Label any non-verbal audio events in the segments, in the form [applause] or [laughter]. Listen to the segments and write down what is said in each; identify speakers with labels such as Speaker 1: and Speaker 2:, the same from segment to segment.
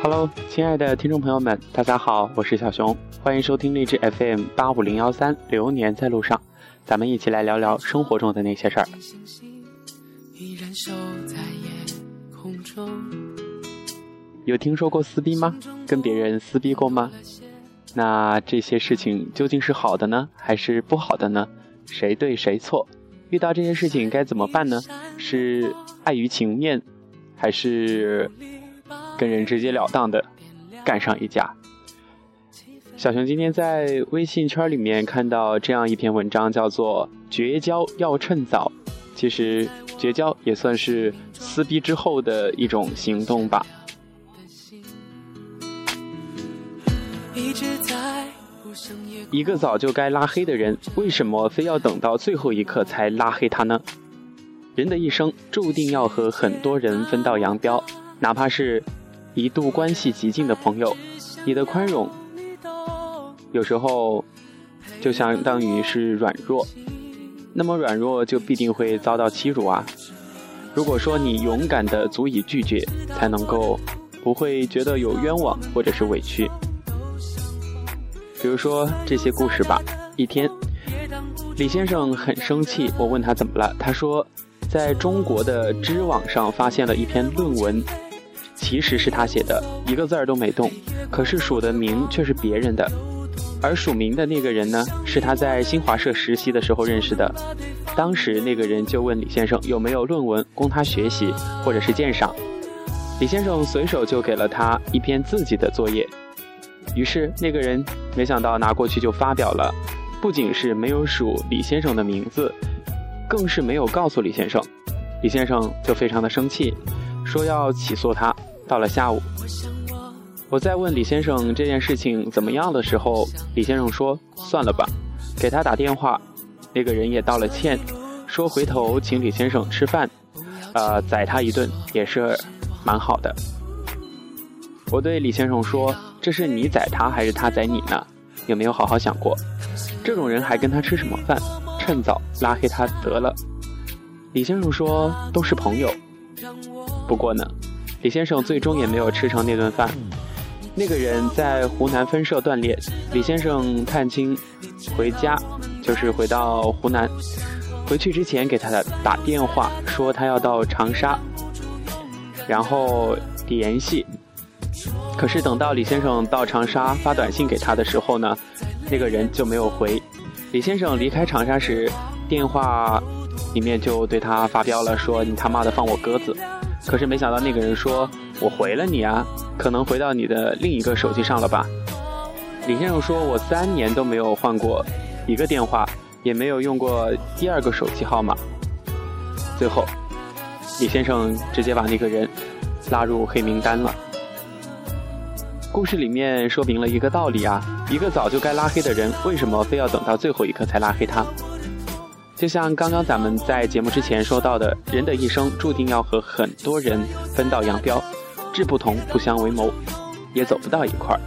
Speaker 1: Hello，亲爱的听众朋友们，大家好，我是小熊，欢迎收听励志 FM 八五零幺三，流年在路上，咱们一起来聊聊生活中的那些事儿。有听说过撕逼吗？跟别人撕逼过吗？那这些事情究竟是好的呢，还是不好的呢？谁对谁错？遇到这些事情该怎么办呢？是碍于情面，还是跟人直截了当的干上一架？小熊今天在微信圈里面看到这样一篇文章，叫做“绝交要趁早”。其实绝交也算是撕逼之后的一种行动吧。一个早就该拉黑的人，为什么非要等到最后一刻才拉黑他呢？人的一生注定要和很多人分道扬镳，哪怕是一度关系极近的朋友，你的宽容有时候就相当于是软弱，那么软弱就必定会遭到欺辱啊。如果说你勇敢的足以拒绝，才能够不会觉得有冤枉或者是委屈。比如说这些故事吧。一天，李先生很生气，我问他怎么了，他说，在中国的知网上发现了一篇论文，其实是他写的，一个字儿都没动，可是署的名却是别人的，而署名的那个人呢，是他在新华社实习的时候认识的。当时那个人就问李先生有没有论文供他学习或者是鉴赏，李先生随手就给了他一篇自己的作业。于是那个人没想到拿过去就发表了，不仅是没有署李先生的名字，更是没有告诉李先生。李先生就非常的生气，说要起诉他。到了下午，我在问李先生这件事情怎么样的时候，李先生说算了吧，给他打电话。那个人也道了歉，说回头请李先生吃饭，呃，宰他一顿也是蛮好的。我对李先生说。这是你宰他还是他宰你呢？有没有好好想过？这种人还跟他吃什么饭？趁早拉黑他得了。李先生说都是朋友。不过呢，李先生最终也没有吃成那顿饭。那个人在湖南分社锻炼，李先生探亲回家，就是回到湖南。回去之前给他打电话说他要到长沙，然后联系。可是等到李先生到长沙发短信给他的时候呢，那个人就没有回。李先生离开长沙时，电话里面就对他发飙了，说你他妈的放我鸽子。可是没想到那个人说，我回了你啊，可能回到你的另一个手机上了吧。李先生说，我三年都没有换过一个电话，也没有用过第二个手机号码。最后，李先生直接把那个人拉入黑名单了。故事里面说明了一个道理啊，一个早就该拉黑的人，为什么非要等到最后一刻才拉黑他？就像刚刚咱们在节目之前说到的，人的一生注定要和很多人分道扬镳，志不同不相为谋，也走不到一块儿。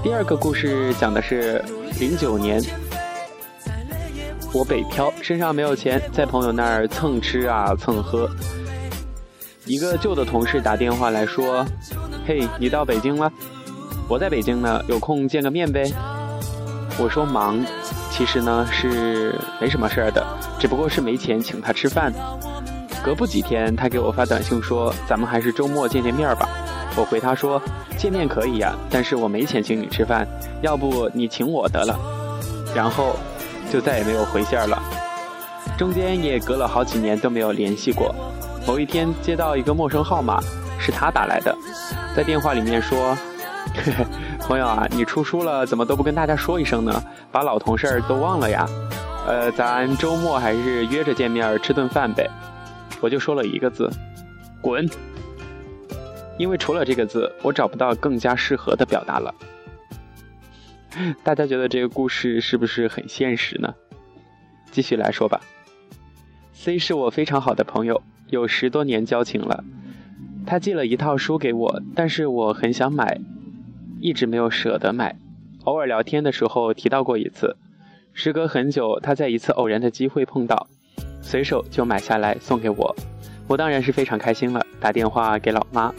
Speaker 1: 第二个故事讲的是零九年，我北漂，身上没有钱，在朋友那儿蹭吃啊蹭喝。一个旧的同事打电话来说。嘿，你到北京了？我在北京呢，有空见个面呗。我说忙，其实呢是没什么事儿的，只不过是没钱请他吃饭。隔不几天，他给我发短信说：“咱们还是周末见见面吧。”我回他说：“见面可以呀，但是我没钱请你吃饭，要不你请我得了。”然后就再也没有回信了。中间也隔了好几年都没有联系过。某一天接到一个陌生号码。是他打来的，在电话里面说：“嘿 [laughs] 嘿朋友啊，你出书了，怎么都不跟大家说一声呢？把老同事都忘了呀？呃，咱周末还是约着见面吃顿饭呗。”我就说了一个字：“滚！”因为除了这个字，我找不到更加适合的表达了。[laughs] 大家觉得这个故事是不是很现实呢？继续来说吧。C 是我非常好的朋友，有十多年交情了。他寄了一套书给我，但是我很想买，一直没有舍得买。偶尔聊天的时候提到过一次，时隔很久，他在一次偶然的机会碰到，随手就买下来送给我。我当然是非常开心了，打电话给老妈，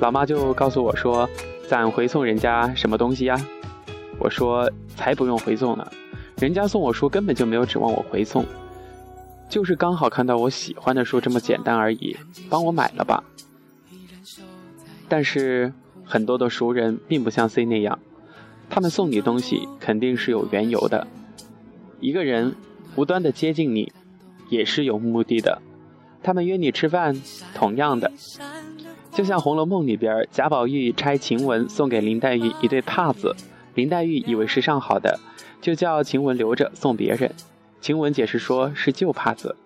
Speaker 1: 老妈就告诉我说：“咱回送人家什么东西呀？”我说：“才不用回送呢，人家送我书根本就没有指望我回送，就是刚好看到我喜欢的书这么简单而已，帮我买了吧。”但是很多的熟人并不像 C 那样，他们送你东西肯定是有缘由的。一个人无端的接近你，也是有目的的。他们约你吃饭，同样的，就像《红楼梦》里边贾宝玉拆晴雯送给林黛玉一对帕子，林黛玉以为是上好的，就叫晴雯留着送别人。晴雯解释说是旧帕子，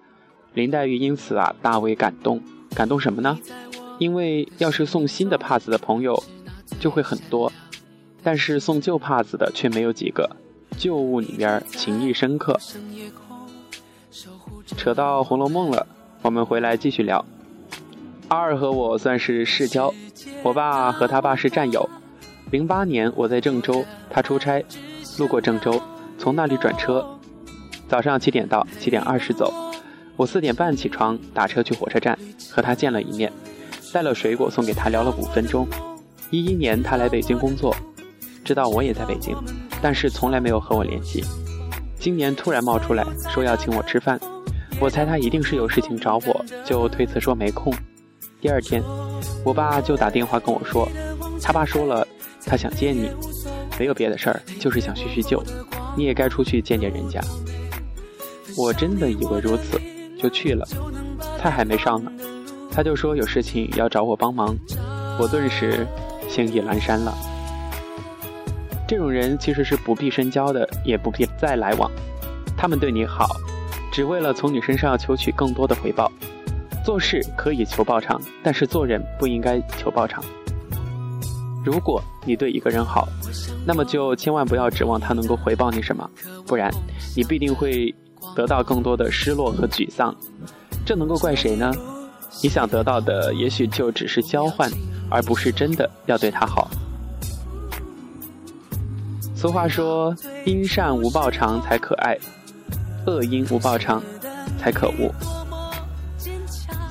Speaker 1: 林黛玉因此啊大为感动。感动什么呢？因为要是送新的帕子的朋友就会很多，但是送旧帕子的却没有几个。旧物里边情谊深刻。扯到《红楼梦》了。我们回来继续聊。阿二和我算是世交，我爸和他爸是战友。零八年我在郑州，他出差，路过郑州，从那里转车，早上七点到，七点二十走。我四点半起床，打车去火车站，和他见了一面，带了水果送给他，聊了五分钟。一一年他来北京工作，知道我也在北京，但是从来没有和我联系。今年突然冒出来说要请我吃饭。我猜他一定是有事情找我，就推辞说没空。第二天，我爸就打电话跟我说，他爸说了，他想见你，没有别的事儿，就是想叙叙旧，你也该出去见见人家。我真的以为如此，就去了。菜还没上呢，他就说有事情要找我帮忙，我顿时心意阑珊了。这种人其实是不必深交的，也不必再来往，他们对你好。只为了从你身上求取更多的回报，做事可以求报偿，但是做人不应该求报偿。如果你对一个人好，那么就千万不要指望他能够回报你什么，不然你必定会得到更多的失落和沮丧。这能够怪谁呢？你想得到的也许就只是交换，而不是真的要对他好。俗话说：“因善无报偿才可爱。”恶因无报偿，才可恶。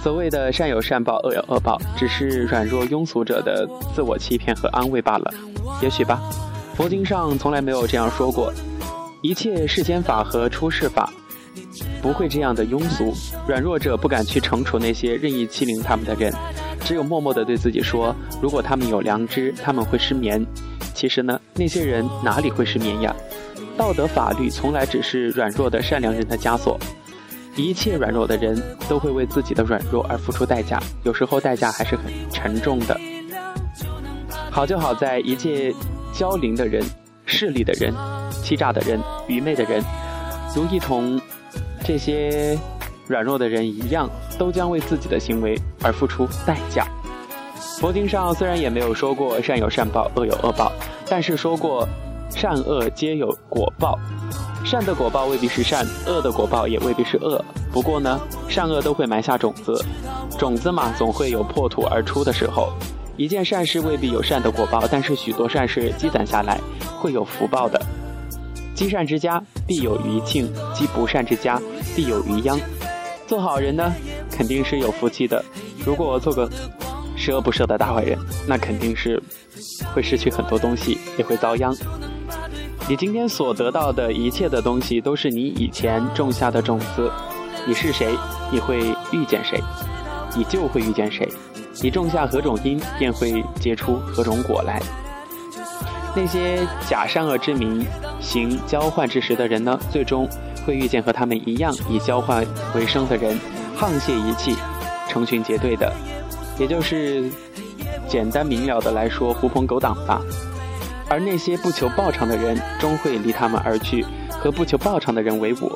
Speaker 1: 所谓的善有善报，恶有恶报，只是软弱庸俗者的自我欺骗和安慰罢了。也许吧，佛经上从来没有这样说过。一切世间法和出世法，不会这样的庸俗。软弱者不敢去惩处那些任意欺凌他们的人，只有默默地对自己说：如果他们有良知，他们会失眠。其实呢，那些人哪里会失眠呀？道德法律从来只是软弱的善良人的枷锁，一切软弱的人都会为自己的软弱而付出代价，有时候代价还是很沉重的。好就好在一切骄凌的人、势利的人、欺诈的人、愚昧的人，如一同这些软弱的人一样，都将为自己的行为而付出代价。佛经上虽然也没有说过善有善报，恶有恶报，但是说过。善恶皆有果报，善的果报未必是善，恶的果报也未必是恶。不过呢，善恶都会埋下种子，种子嘛，总会有破土而出的时候。一件善事未必有善的果报，但是许多善事积攒下来，会有福报的。积善之家必有余庆，积不善之家必有余殃。做好人呢，肯定是有福气的。如果做个十恶不赦的大坏人，那肯定是会失去很多东西，也会遭殃。你今天所得到的一切的东西，都是你以前种下的种子。你是谁，你会遇见谁，你就会遇见谁。你种下何种因，便会结出何种果来。那些假善恶之名行交换之时的人呢，最终会遇见和他们一样以交换为生的人，沆瀣一气，成群结队的，也就是简单明了的来说，狐朋狗党吧。而那些不求报偿的人，终会离他们而去，和不求报偿的人为伍。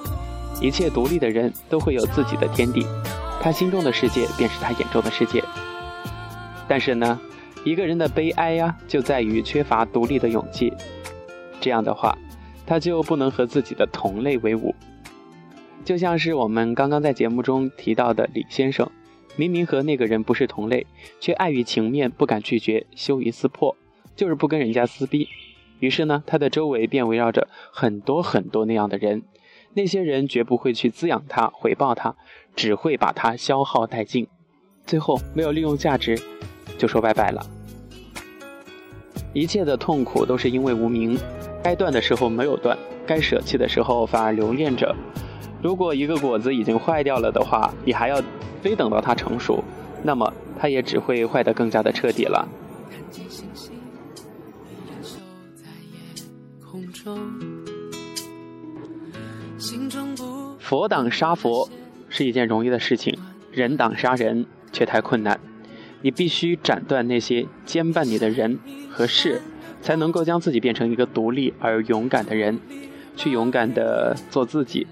Speaker 1: 一切独立的人都会有自己的天地，他心中的世界便是他眼中的世界。但是呢，一个人的悲哀呀，就在于缺乏独立的勇气。这样的话，他就不能和自己的同类为伍。就像是我们刚刚在节目中提到的李先生，明明和那个人不是同类，却碍于情面不敢拒绝，羞于撕破。就是不跟人家撕逼，于是呢，他的周围便围绕着很多很多那样的人，那些人绝不会去滋养他、回报他，只会把他消耗殆尽，最后没有利用价值，就说拜拜了。一切的痛苦都是因为无名，该断的时候没有断，该舍弃的时候反而留恋着。如果一个果子已经坏掉了的话，你还要非等到它成熟，那么它也只会坏得更加的彻底了。佛挡杀佛是一件容易的事情，人挡杀人却太困难。你必须斩断那些牵绊你的人和事，才能够将自己变成一个独立而勇敢的人，去勇敢的做自己。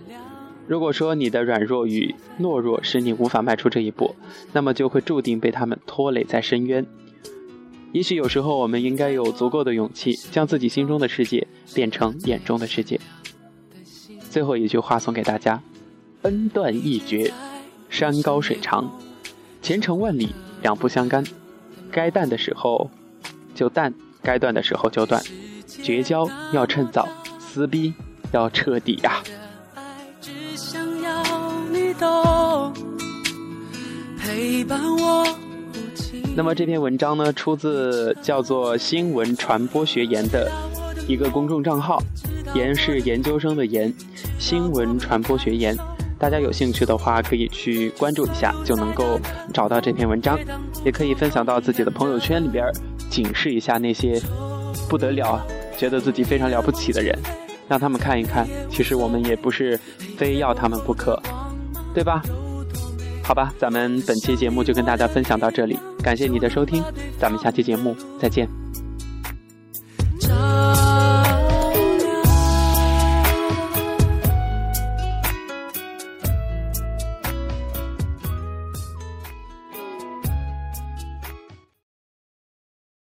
Speaker 1: 如果说你的软弱与懦弱使你无法迈出这一步，那么就会注定被他们拖累在深渊。也许有时候我们应该有足够的勇气，将自己心中的世界变成眼中的世界。最后一句话送给大家：恩断义绝，山高水长，前程万里。两不相干，该淡的时候就淡，该断的时候就断。绝交要趁早，撕逼要彻底呀。那么这篇文章呢，出自叫做“新闻传播学研”的一个公众账号，研是研究生的研，新闻传播学研。大家有兴趣的话，可以去关注一下，就能够找到这篇文章，也可以分享到自己的朋友圈里边，警示一下那些不得了、觉得自己非常了不起的人，让他们看一看，其实我们也不是非要他们不可，对吧？好吧，咱们本期节目就跟大家分享到这里，感谢你的收听，咱们下期节目再见。